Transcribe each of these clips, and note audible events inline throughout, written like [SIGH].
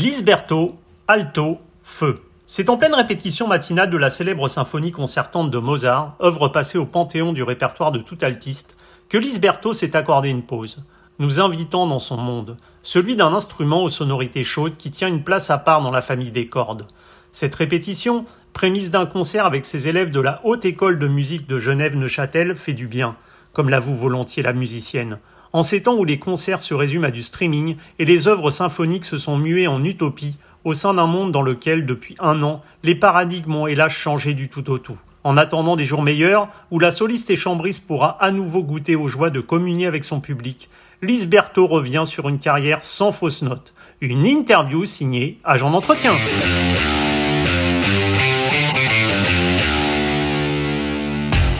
Lisberto, alto, feu. C'est en pleine répétition matinale de la célèbre symphonie concertante de Mozart, œuvre passée au panthéon du répertoire de tout altiste, que Lisberto s'est accordé une pause, nous invitant dans son monde, celui d'un instrument aux sonorités chaudes qui tient une place à part dans la famille des cordes. Cette répétition, prémisse d'un concert avec ses élèves de la Haute École de musique de Genève-Neuchâtel, fait du bien, comme l'avoue volontiers la musicienne. En ces temps où les concerts se résument à du streaming et les œuvres symphoniques se sont muées en utopie, au sein d'un monde dans lequel, depuis un an, les paradigmes ont hélas changé du tout au tout. En attendant des jours meilleurs, où la soliste et chambriste pourra à nouveau goûter aux joies de communier avec son public, Lisberto revient sur une carrière sans fausse note. Une interview signée Agent d'entretien.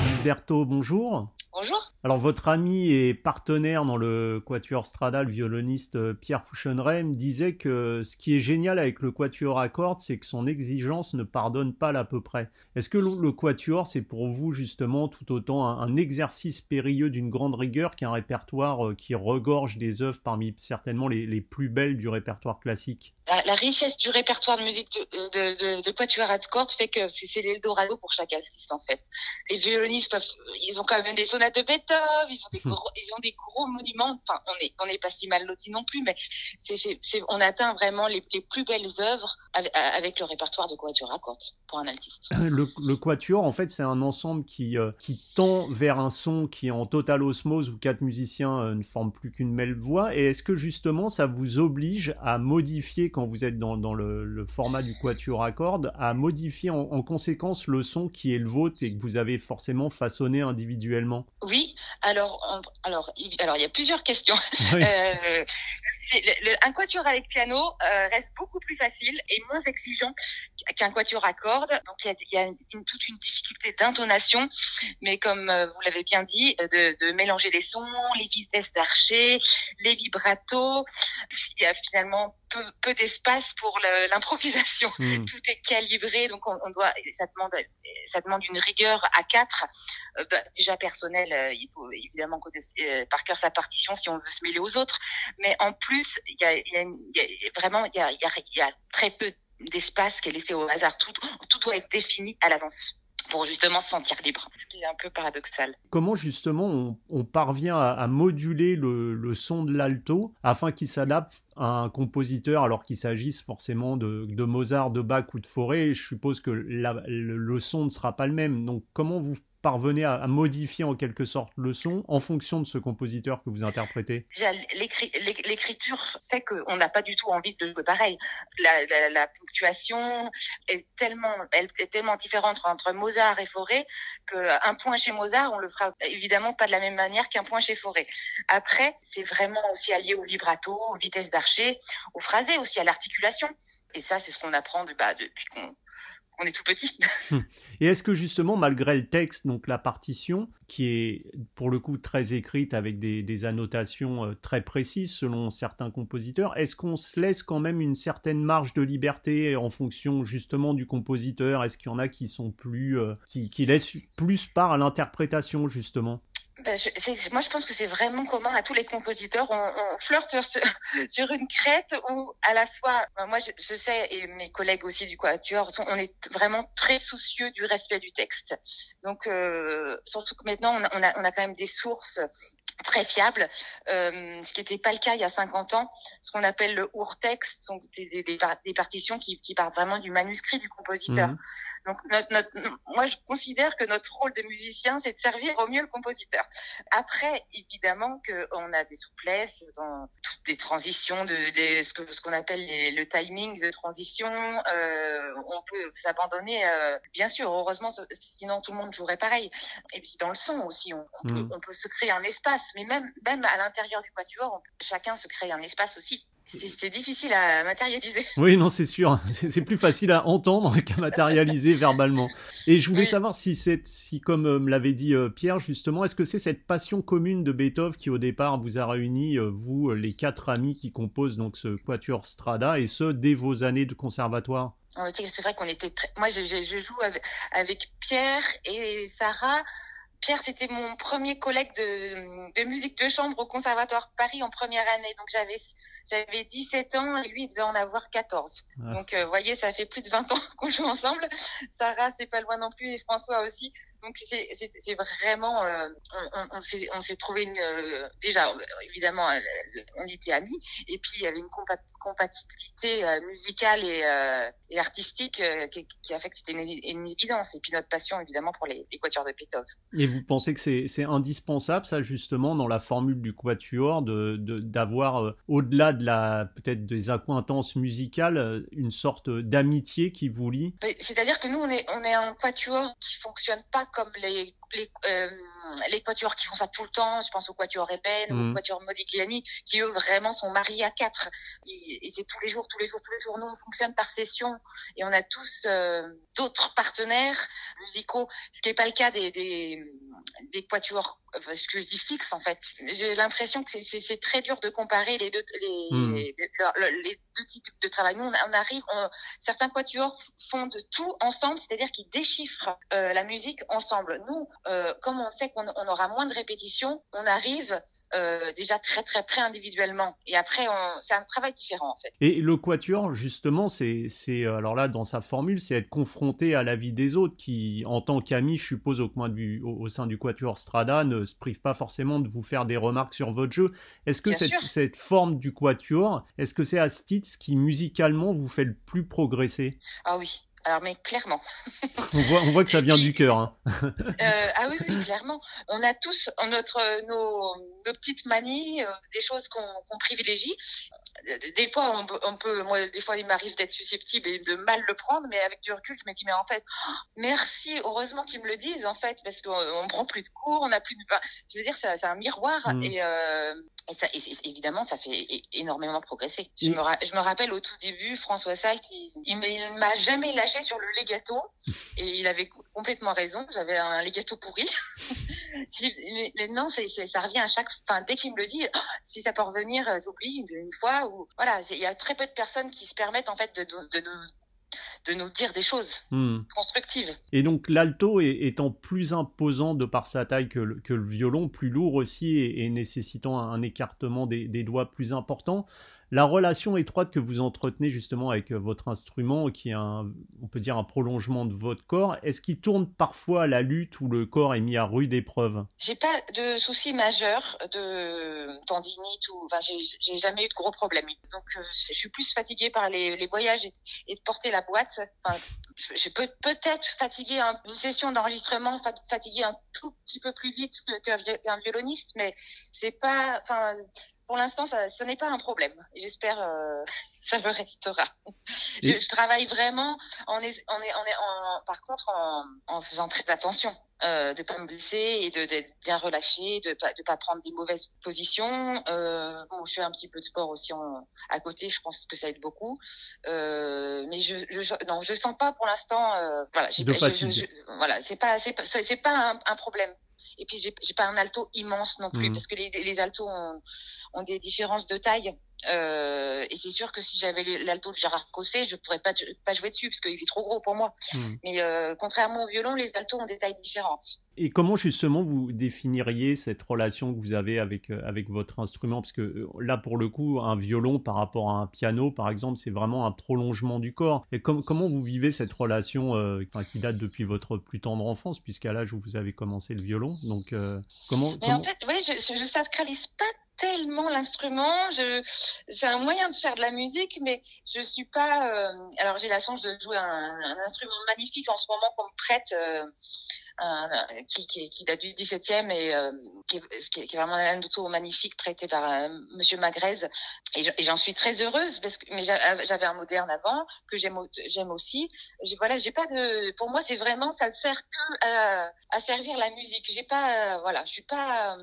Lisberto, bonjour. Bonjour. Alors votre ami et partenaire dans le Quatuor Strada, le violoniste euh, Pierre Fouchenray, disait que ce qui est génial avec le Quatuor à cordes, c'est que son exigence ne pardonne pas l'à peu près. Est-ce que le Quatuor, c'est pour vous justement tout autant un, exercice périlleux d'une grande rigueur qu'un répertoire euh, qui regorge des œuvres parmi certainement les, plus belles du répertoire classique? La, richesse du répertoire de musique de, de, Quatuor à cordes fait que c'est l'Eldorado pour chaque artiste en fait. Les violonistes peuvent, ils ont quand même des sonates de Beethoven, ils ont des gros, ils ont des gros monuments. Enfin, on est, on n'est pas si mal lotis non plus, mais c'est, c'est, on atteint vraiment les, les, plus belles œuvres avec, le répertoire de Quatuor à cordes pour un altiste. Le, le Quatuor, en fait, c'est un ensemble qui, euh, qui tend vers un son qui est en totale osmose où quatre musiciens euh, ne forment plus qu'une même voix. Et est-ce que justement, ça vous oblige à modifier quand vous êtes dans, dans le, le, format du Quatuor à cordes, à modifier en, en conséquence le son qui est le vôtre et que vous avez forcément façonné individuellement? Oui, alors, alors, il, alors, il y a plusieurs questions. [LAUGHS] Euh, un quatuor avec piano euh, reste beaucoup plus facile et moins exigeant qu'un quatuor à cordes. Donc il y a, une, toute une difficulté d'intonation, mais comme euh, vous l'avez bien dit, de, de, mélanger les sons, les vitesses d'archer, les vibratos. Il y a finalement peu, peu d'espace pour l'improvisation. Hmm. [LAUGHS] Tout est calibré, donc on, on, doit. Ça demande, ça demande une rigueur à quatre. Euh, bah, déjà personnel, il faut évidemment connaître par cœur sa partition si on veut se mêler aux autres, mais en plus il y a, vraiment, il y a, très peu d'espace qui est laissé au hasard. Tout, tout doit être défini à l'avance pour justement se sentir libre, ce qui est un peu paradoxal. Comment justement on, parvient à, moduler le, son de l'alto afin qu'il s'adapte à un compositeur alors qu'il s'agisse forcément de, Mozart, de Bach ou de Forêt Je suppose que le, le, son ne sera pas le même. Donc comment vous parvenez à, modifier en quelque sorte le son en fonction de ce compositeur que vous interprétez L'écriture fait qu'on n'a pas du tout envie de jouer pareil. La, ponctuation est tellement, elle est tellement différente entre Mozart et Forêt qu'un point chez Mozart, on le fera évidemment pas de la même manière qu'un point chez Forêt. Après, c'est vraiment aussi allié au vibrato, aux vitesses d'archer, au phrasé aussi, à l'articulation. Et ça, c'est ce qu'on apprend bah, depuis qu'on on est tout petit. [LAUGHS] Et est-ce que justement, malgré le texte, donc la partition, qui est pour le coup très écrite avec des, annotations euh, très précises selon certains compositeurs, est-ce qu'on se laisse quand même une certaine marge de liberté en fonction justement du compositeur? Est-ce qu'il y en a qui sont plus, euh, qui laissent plus part à l'interprétation justement? Ben, moi, je pense que c'est vraiment commun à tous les compositeurs. On, on flirte sur, [LAUGHS] sur, une crête où, à la fois, ben, moi, je, je, sais, et mes collègues aussi du Quatuor, on est vraiment très soucieux du respect du texte. Donc, euh, surtout que maintenant, on a, on a, on a quand même des sources très fiable, euh, ce qui n'était pas le cas il y a 50 ans, ce qu'on appelle le urtext, donc des, des, des, partitions qui, qui, partent vraiment du manuscrit du compositeur. Mhm. Donc notre, notre, moi je considère que notre rôle de musicien, c'est de servir au mieux le compositeur. Après, évidemment qu'on a des souplesses dans toutes les transitions, de, ce que ce qu'on appelle le timing de transition. Euh, on peut s'abandonner, euh, bien sûr, heureusement, sinon tout le monde jouerait pareil. Et puis dans le son aussi, on, on, peut, on peut se créer un espace mais même, même à l'intérieur du quatuor, chacun se crée un espace aussi. C'est difficile à matérialiser. [LAUGHS] Oui, non, c'est sûr. [LAUGHS] C'est plus facile à entendre qu'à matérialiser verbalement. Et je voulais savoir si, si comme euh, me l'avait dit euh, Pierre, justement, est-ce que c'est cette passion commune de Beethoven qui, au départ, vous a réuni, euh, vous, les quatre amis qui composent donc ce Quatuor Strada, et ce, dès vos années de conservatoire? C'est vrai qu'on était très... Moi, je, je, joue avec, avec Pierre et Sarah Pierre, c'était mon premier collègue de, de musique de chambre au Conservatoire Paris en première année. Donc j'avais j'avais 17 ans et lui il devait en avoir 14. Donc vous voyez, ça fait plus de 20 ans [LAUGHS] qu'on joue ensemble. Sarah, c'est pas loin non plus et François aussi. Donc c'est vraiment, euh, on, on, on s'est trouvé une, euh, déjà évidemment euh, on était amis. Et puis il y avait une compatibilité musicale et, et artistique qui, qui, a fait que c'était une, une, évidence. Et puis notre passion évidemment pour les, les quatuors de Petov. Et vous pensez que c'est indispensable ça justement dans la formule du quatuor de d'avoir au-delà de la peut-être des accointances musicales une sorte d'amitié qui vous lie? C'est-à-dire que nous on est on est un quatuor qui fonctionne pas comme les les, euh, les quatuors qui font ça tout le temps, je pense au quatuor Eben, mmh. au quatuor Modigliani, qui eux vraiment sont mariés à quatre. Et, c'est tous les jours, tous les jours, tous les jours. Nous, on fonctionne par session et on a tous euh, d'autres partenaires musicaux, ce qui n'est pas le cas des, des, des quatuors, ce que je dis fixe en fait. J'ai l'impression que c'est très dur de comparer les deux, les, mmh. les, les, deux types de travail. Nous, on, arrive, certains quatuors font de tout ensemble, c'est-à-dire qu'ils déchiffrent euh, la musique ensemble. Nous, euh, comme on sait qu'on aura moins de répétitions, on arrive euh, déjà très très près individuellement. Et après, c'est un travail différent en fait. Et le quatuor, justement, c'est, euh, alors là dans sa formule, c'est être confronté à la vie des autres, qui, en tant qu'ami, je suppose au, coin du, au, sein du quatuor Strada, ne se prive pas forcément de vous faire des remarques sur votre jeu. Est-ce que cette, cette, forme du quatuor, est-ce que c'est Astitz qui musicalement vous fait le plus progresser? Ah oui, alors, mais clairement. [LAUGHS] on, voit, on voit que ça vient du cœur. Hein. euh, ah oui, oui, clairement. On a tous notre, nos, nos petites manies, euh, des choses qu'on privilégie. Des fois, on, on, peut, moi, des fois, il m'arrive d'être susceptible et de mal le prendre, mais avec du recul, je me dis, mais en fait, oh, merci, heureusement qu'ils me le disent, en fait, parce qu'on on prend plus de cours, on a plus de, enfin, je veux dire, c'est un miroir mmh. et, euh, et, ça, et évidemment, ça fait énormément progresser. Je, me, je me rappelle au tout début, François Salle, qui, il m'a jamais lâché sur le legato et il avait complètement raison. J'avais un legato pourri. [LAUGHS] non, c'est, ça revient à chaque. Enfin, dès qu'il me le dit, oh, si ça peut revenir, euh, j'oublie une fois. Ou voilà, il y a très peu de personnes qui se permettent en fait de, de, de, de nous dire des choses hmm. constructives. Et donc l'alto étant plus imposant de par sa taille que le, que le violon, plus lourd aussi et, nécessitant un, écartement des, des, doigts plus important, la relation étroite que vous entretenez justement avec euh, votre instrument, qui est un, on peut dire un prolongement de votre corps, est-ce qu'il tourne parfois la lutte où le corps est mis à rude épreuve? J'ai pas de soucis majeurs de tendinite ou, enfin, j'ai jamais eu de gros problèmes. Donc, euh, je suis plus fatiguée par les, voyages et, de porter la boîte. Je peux peut-être fatiguer une session d'enregistrement, fatiguer un tout petit peu plus vite qu'un violoniste, mais c'est pas, enfin, pour l'instant, ça, ce n'est pas un problème. J'espère euh, [LAUGHS] ça le restera. Je, je, travaille vraiment en, est, en, est, en, par contre, en, en faisant très attention euh, de pas me blesser et de d'être bien relâché, de pas de pas prendre des mauvaises positions. Euh, bon, je fais un petit peu de sport aussi en, à côté. Je pense que ça aide beaucoup. Euh, mais je, je non, je sens pas pour l'instant. Euh, voilà, j'ai, je, je, voilà, c'est pas c'est pas c'est pas un, un problème. Et puis j'ai, j'ai pas un alto immense non plus mmh. parce que les, les altos ont, ont des différences de taille. Euh, et c'est sûr que si j'avais l'alto de Gérard Cosset, je pourrais pas pas jouer dessus parce qu'il est trop gros pour moi. Hmm. Mais euh, contrairement au violon, les altos ont des tailles différentes. Et comment justement vous définiriez cette relation que vous avez avec euh, avec votre instrument? Parce que là, pour le coup, un violon par rapport à un piano, par exemple, c'est vraiment un prolongement du corps. Et comment vous vivez cette relation, euh, qui date depuis votre plus tendre enfance, puisqu'à l'âge où vous avez commencé le violon? Donc comment Mais en fait, oui, je, je sacralise pas tellement l'instrument. C'est un moyen de faire de la musique, mais je suis pas. Euh, alors j'ai la chance de jouer un, instrument magnifique en ce moment qu'on me prête. Euh, qui, date du 17e et euh, qui, est, vraiment un auto magnifique prêté par euh, Monsieur Magrez. Et j'en suis très heureuse parce que mais j'avais un moderne avant que j'aime aussi. Voilà, j'ai pas de. Pour moi, c'est vraiment ça ne sert que à, à, servir la musique. J'ai pas voilà, je suis pas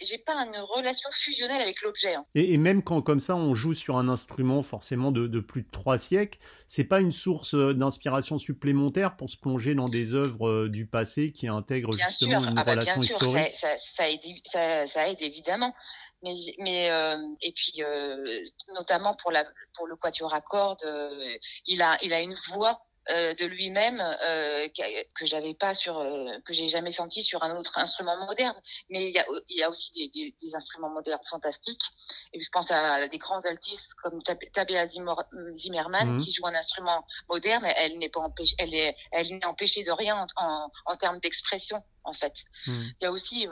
j'ai pas une relation fusionnelle avec l'objet. Hein. Et, et, même quand comme ça on joue sur un instrument forcément de, de plus de trois siècles, c'est pas une source d'inspiration supplémentaire pour se plonger dans des œuvres du passé qui intègre justement une ah bah, relation bien sûr, historique. Ça, ça, aide, ça, aide, évidemment, mais mais euh, et puis euh, notamment pour la pour le quatuor à cordes, euh, il a il a une voix euh, de lui-même euh, que j'avais pas sur euh, que j'ai jamais senti sur un autre instrument moderne. Mais il y a, il y a aussi des, des, des, instruments modernes fantastiques. Et je pense à des grands altistes comme Tabea Zimmerman mhm. qui joue un instrument moderne. Elle n'est pas empêchée, elle est, elle n'est empêchée de rien en, en, termes d'expression en fait. Mhm. Il y a aussi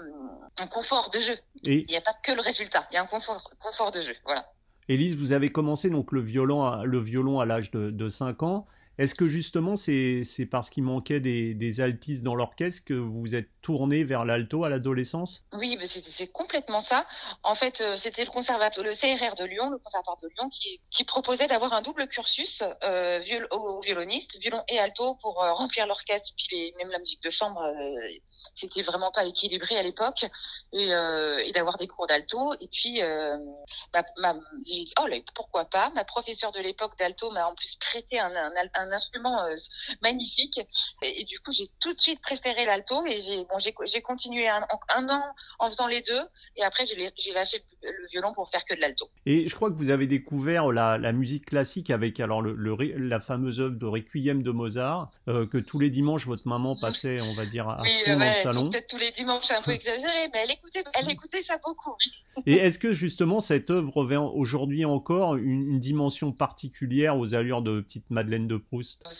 un confort de jeu. Il n'y a pas que le résultat. Il y a un confort, confort de jeu. Voilà. Élise, vous avez commencé donc le violon, le violon à l'âge de, de 5 ans. Est-ce que justement c'est parce qu'il manquait des, des altistes dans l'orchestre que vous êtes tourné vers l'alto à l'adolescence? Oui, c'est complètement ça. En fait, euh, c'était le conservatoire, le CRR de Lyon, le conservatoire de Lyon, qui, proposait d'avoir un double cursus euh, aux violonistes, violon et alto, pour euh, remplir l'orchestre. Puis les, même la musique de chambre, euh, c'était vraiment pas équilibré à l'époque, et, d'avoir des cours d'alto. Et puis, j'ai dit oh là, pourquoi pas? Ma professeure de l'époque d'alto m'a en plus prêté un instrument magnifique, et, et, du coup j'ai tout de suite préféré l'alto, et j'ai j'ai continué un, an en faisant les deux, et après j'ai lâché le, violon pour faire que de l'alto. Et je crois que vous avez découvert la, musique classique avec alors le, la fameuse œuvre de Requiem de Mozart, euh, que tous les dimanches votre maman passait, on va dire, à fond dans le salon. Peut-être tous les dimanches, c'est un peu exagéré, mais elle écoutait, elle écoutait ça beaucoup. [LAUGHS] et est-ce que justement cette œuvre revêt aujourd'hui encore une, dimension particulière aux allures de petite Madeleine de Proust?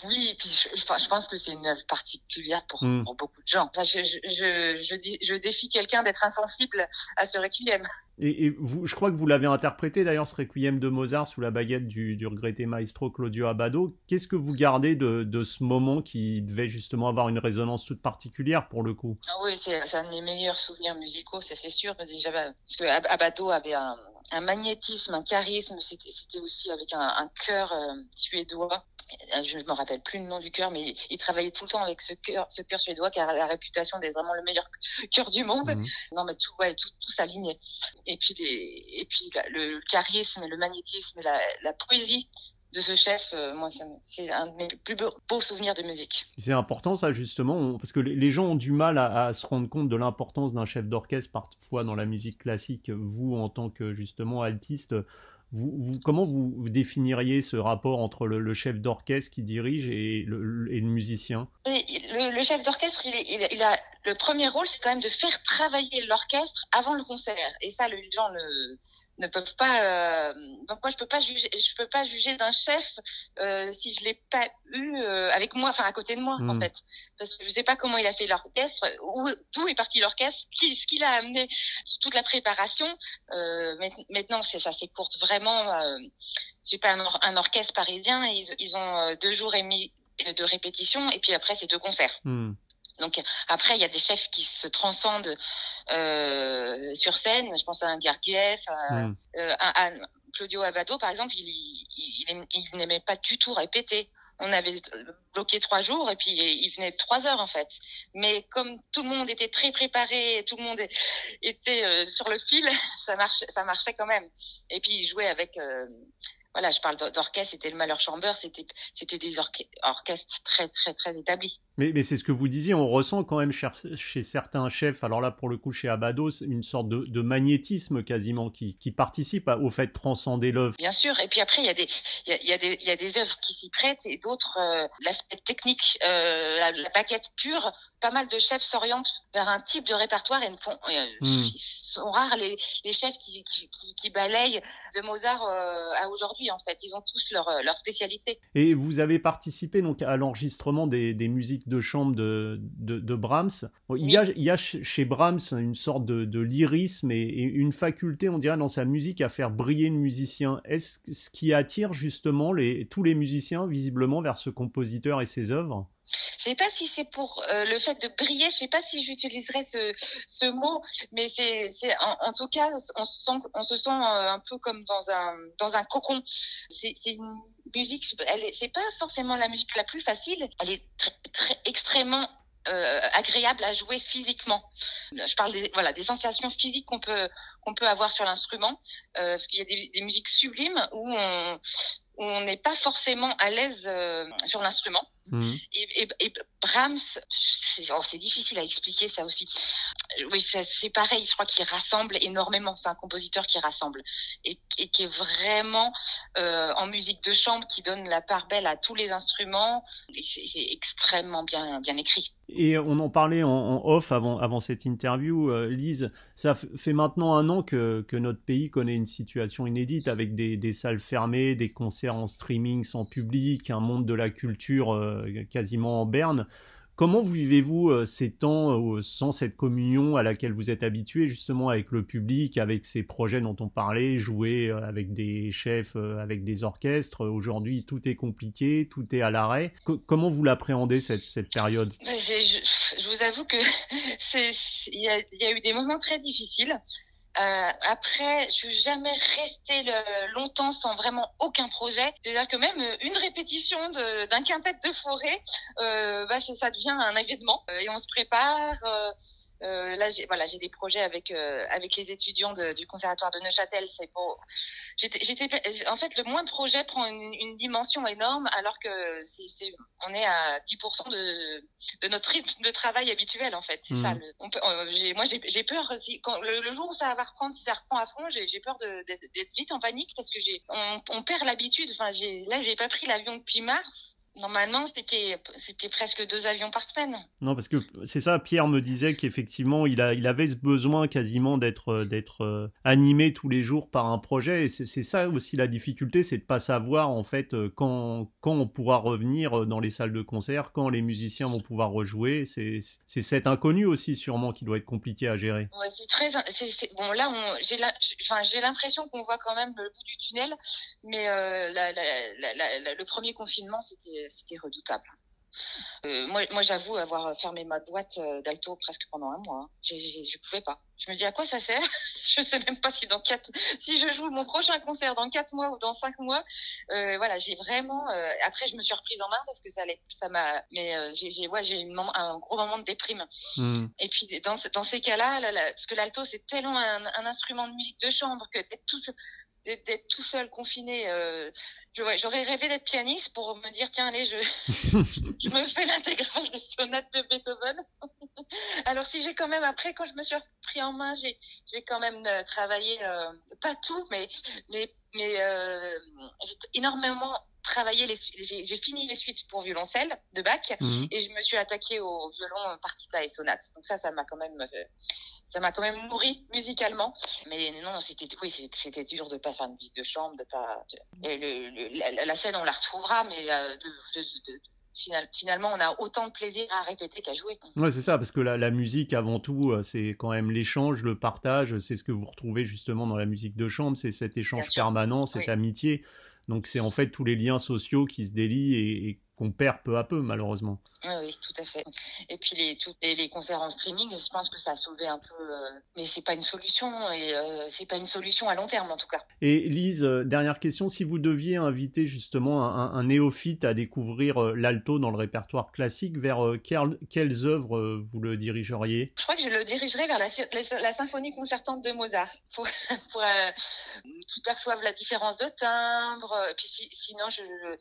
Oui, et puis je, pense que c'est une œuvre particulière pour, hmm. beaucoup de gens. je, je, je, je défie quelqu'un d'être insensible à ce requiem. Et, vous, je crois que vous l'avez interprété d'ailleurs ce requiem de Mozart sous la baguette du, du regretté maestro Claudio Abbado. Qu'est-ce que vous gardez de, de, ce moment qui devait justement avoir une résonance toute particulière pour le coup? Ah Oui, c'est un de mes meilleurs souvenirs musicaux, ça c'est sûr. Déjà, parce que Abbado avait un, un magnétisme, un charisme. C'était aussi avec un, un cœur euh, suédois je ne me rappelle plus le nom du cœur, mais il travaillait tout le temps avec ce cœur, ce cœur suédois qui a la réputation d'être vraiment le meilleur [LAUGHS] cœur du monde. Mhm. Non, mais tout, ouais, tout, tout s'alignait. Et puis, les, et puis le, charisme, le magnétisme, la, la poésie de ce chef, euh, moi, c'est un de mes plus beaux, souvenirs de musique. C'est important ça justement, parce que les gens ont du mal à, à se rendre compte de l'importance d'un chef d'orchestre parfois dans la musique classique. Vous, en tant que justement altiste, comment vous, définiriez ce rapport entre le, chef d'orchestre qui dirige et le, musicien? Le, chef d'orchestre, il, a le premier rôle, c'est quand même de faire travailler l'orchestre avant le concert. Et ça, les gens ne, ne peuvent pas. Euh, donc moi, je peux pas juger. Je peux pas juger d'un chef euh, si je l'ai pas eu euh, avec moi, enfin à côté de moi, en hmm. fait, parce que je sais pas comment il a fait l'orchestre, où d'où est parti l'orchestre, qui, ce qu'il a amené, toute la préparation. Euh, maintenant, c'est ça s'écourte vraiment. Euh, j'ai pas un, un, orchestre parisien. Ils, ils ont deux jours et demi de répétition et puis après c'est deux concerts. Hmm. Donc après, il y a des chefs qui se transcendent euh, sur scène. Je pense à un Gergiev, à, hmm. euh, à, Claudio Abado, par exemple. Il, il, il, n'aimait pas du tout répéter. On avait bloqué trois jours et puis il venait trois heures en fait. Mais comme tout le monde était très préparé, tout le monde était euh, sur le fil, [LAUGHS] ça marchait, ça marchait quand même. Et puis il jouait avec euh, voilà, je parle d'orchestre, c'était le Malheur Chamber, c'était c'était des orchestres très très très établis. Mais, mais c'est ce que vous disiez, on ressent quand même chez, certains chefs, alors là pour le coup chez Abados, une sorte de, de magnétisme quasiment qui, qui participe au fait de transcender l'œuvre. Bien sûr, et puis après il y a des il y a, y a, des il y a des œuvres qui s'y prêtent et d'autres euh, l'aspect technique, euh, la, la, baguette pure. Pas mal de chefs s'orientent vers un type de répertoire et ne font euh, hmm. sont rares les, les chefs qui, qui, qui, qui balayent de Mozart euh, à aujourd'hui en fait. Ils ont tous leur leur spécialité. Et vous avez participé donc à l'enregistrement des, des musiques de chambre de, de, Brahms. il, y a, il, y a, chez Brahms une sorte de, de lyrisme et, une faculté, on dirait, dans sa musique à faire briller le musicien. Est-ce ce qui attire justement les, tous les musiciens visiblement vers ce compositeur et ses œuvres? Je sais pas si c'est pour euh, le fait de briller, je sais pas si j'utiliserais ce, ce mot, mais c'est, c'est en, tout cas, on se sent, on se sent euh, un peu comme dans un dans un cocon. C'est, c'est une musique, elle c'est pas forcément la musique la plus facile, elle est très, très extrêmement euh, agréable à jouer physiquement. Je parle des voilà des sensations physiques qu'on peut qu'on peut avoir sur l'instrument, parce qu'il y a des, des, musiques sublimes où on où on n'est pas forcément à l'aise sur l'instrument. Mmh. Et, et, et, Brahms, oh, c'est difficile à expliquer ça aussi. Oui, c'est pareil, je crois qu'il rassemble énormément. C'est un compositeur qui rassemble et, et qui est vraiment euh, en musique de chambre, qui donne la part belle à tous les instruments. C'est extrêmement bien, bien écrit. Et on en parlait en, off avant, cette interview, euh, Lise. Ça fait maintenant un an que, notre pays connaît une situation inédite avec des, des, salles fermées, des concerts en streaming sans public, un monde de la culture euh, quasiment en berne. Comment vivez-vous euh, ces temps euh, sans cette communion à laquelle vous êtes habitué justement avec le public, avec ces projets dont on parlait, jouer euh, avec des chefs, avec des orchestres? Aujourd'hui, tout est compliqué, tout est à l'arrêt. comment vous l'appréhendez cette, cette période? Je, vous avoue que [LAUGHS] il y, y a eu des moments très difficiles. Euh, après, je suis jamais restée longtemps sans vraiment aucun projet. C'est-à-dire que même une répétition d'un quintet de forêt, euh, bah, ça devient un événement. Euh, et on se prépare. Euh, là, j'ai voilà, j'ai des projets avec euh, avec les étudiants de, du conservatoire de Neuchâtel. C'est beau. J'étais, j'étais, en fait, le moins de projets prend une, une dimension énorme, alors que c'est, on est à 10% de, de notre rythme de travail habituel, en fait. C'est ça. Mmh. Le, on peut, euh, j'ai, moi, j'ai, peur si, quand, le, jour où ça va reprendre, si ça reprend à fond, j'ai, peur d'être, vite en panique parce que j'ai, on, on perd l'habitude. Enfin, j'ai, là, j'ai pas pris l'avion depuis mars. Normalement, c'était c'était presque deux avions par semaine. Non, parce que c'est ça. Pierre me disait qu'effectivement, il il avait ce besoin quasiment d'être euh, euh, animé tous les jours par un projet. Et c'est ça aussi la difficulté, c'est de pas savoir en fait euh, quand quand on pourra revenir dans les salles de concert, quand les musiciens vont pouvoir rejouer. C'est cet inconnu aussi sûrement qui doit être compliqué à gérer. Ouais, c'est très bon là. J'ai l'impression qu'on voit quand même le bout du tunnel, mais la, la, le premier confinement c'était c'était redoutable. Euh, moi, moi j'avoue avoir fermé ma boîte euh, d'alto presque pendant un mois. Hein. Je pouvais pas. Je me dis à quoi ça sert? [LAUGHS] Je sais même pas si dans quatre, si je joue mon prochain concert dans quatre mois ou dans cinq mois. Euh, voilà, j'ai vraiment. Euh, après, je me suis reprise en main parce que ça allait, ça m'a. Mais j'ai, ouais, j'ai un gros moment de déprime. Hmm. Et puis dans, dans ces cas-là, parce que l'alto c'est tellement un, un, instrument de musique de chambre que tout d'être tout seul confiné. Euh, J'aurais rêvé d'être pianiste pour me dire tiens allez je [LAUGHS] je me fais l'intégrale des sonates de Beethoven. [LAUGHS] Alors si j'ai quand même après quand je me suis pris en main j'ai j'ai quand même euh, travaillé euh, pas tout mais mais mais euh, j'ai énormément travaillé les j'ai fini les suites pour violoncelle de Bach mhm. et je me suis attaquée au violon partita et sonate. Donc ça ça m'a quand même ça m'a quand même nourri musicalement. Mais non, c'était oui, c'était dur de pas faire une visite de chambre, de pas. Et le, la, scène, on la retrouvera, mais euh, de, de, finalement, on a autant de plaisir à répéter qu'à jouer. Ouais, c'est ça, parce que la, la, musique, avant tout, euh, c'est quand même l'échange, le partage. C'est ce que vous retrouvez justement dans la musique de chambre, c'est cet échange permanent, cette amitié. Donc, c'est en fait tous les liens sociaux qui se délient et, et qu'on perd peu à peu, malheureusement. Oui, oui, tout à fait. Et puis les, tout, les, concerts en streaming, je pense que ça a sauvé un peu, euh, mais c'est pas une solution et euh, c'est pas une solution à long terme en tout cas. Et Lise, euh, dernière question, si vous deviez inviter justement un, néophyte à découvrir l'alto dans le répertoire classique, vers quelles œuvres vous le dirigeriez? Je crois que je le dirigerais vers la, symphonie concertante de Mozart, pour, [LAUGHS] pour qui perçoivent la différence de timbre. Et puis sinon, je euh,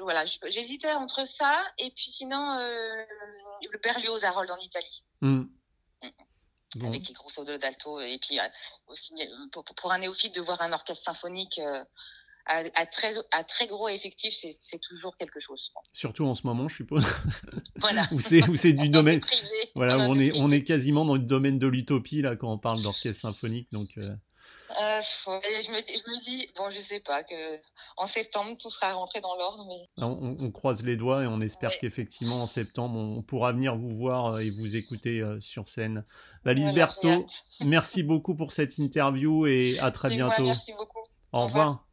voilà, j'hésitais entre ça et puis sinon euh, le Berlioz Harold en Italie. Hmm. Hmm. Avec les gros solos d'alto et puis euh, aussi pour, un néophyte de voir un orchestre symphonique à, très, à très gros effectif, c'est toujours quelque chose. Surtout en ce moment, je suppose. [LAUGHS] Voilà. où c'est du [LAUGHS] domaine. voilà, on, est, on est quasiment dans le domaine de l'utopie là quand on parle d'orchestre symphonique. Donc, euh, je, me, je me dis, bon, je sais pas, que en septembre, tout sera rentré dans l'ordre. Mais... On, on, croise les doigts et on espère qu'effectivement, en septembre, on pourra venir vous voir euh, et vous écouter euh, sur scène. Valise voilà, Berthaud, merci beaucoup pour cette interview et à très bientôt. merci beaucoup. Au, revoir.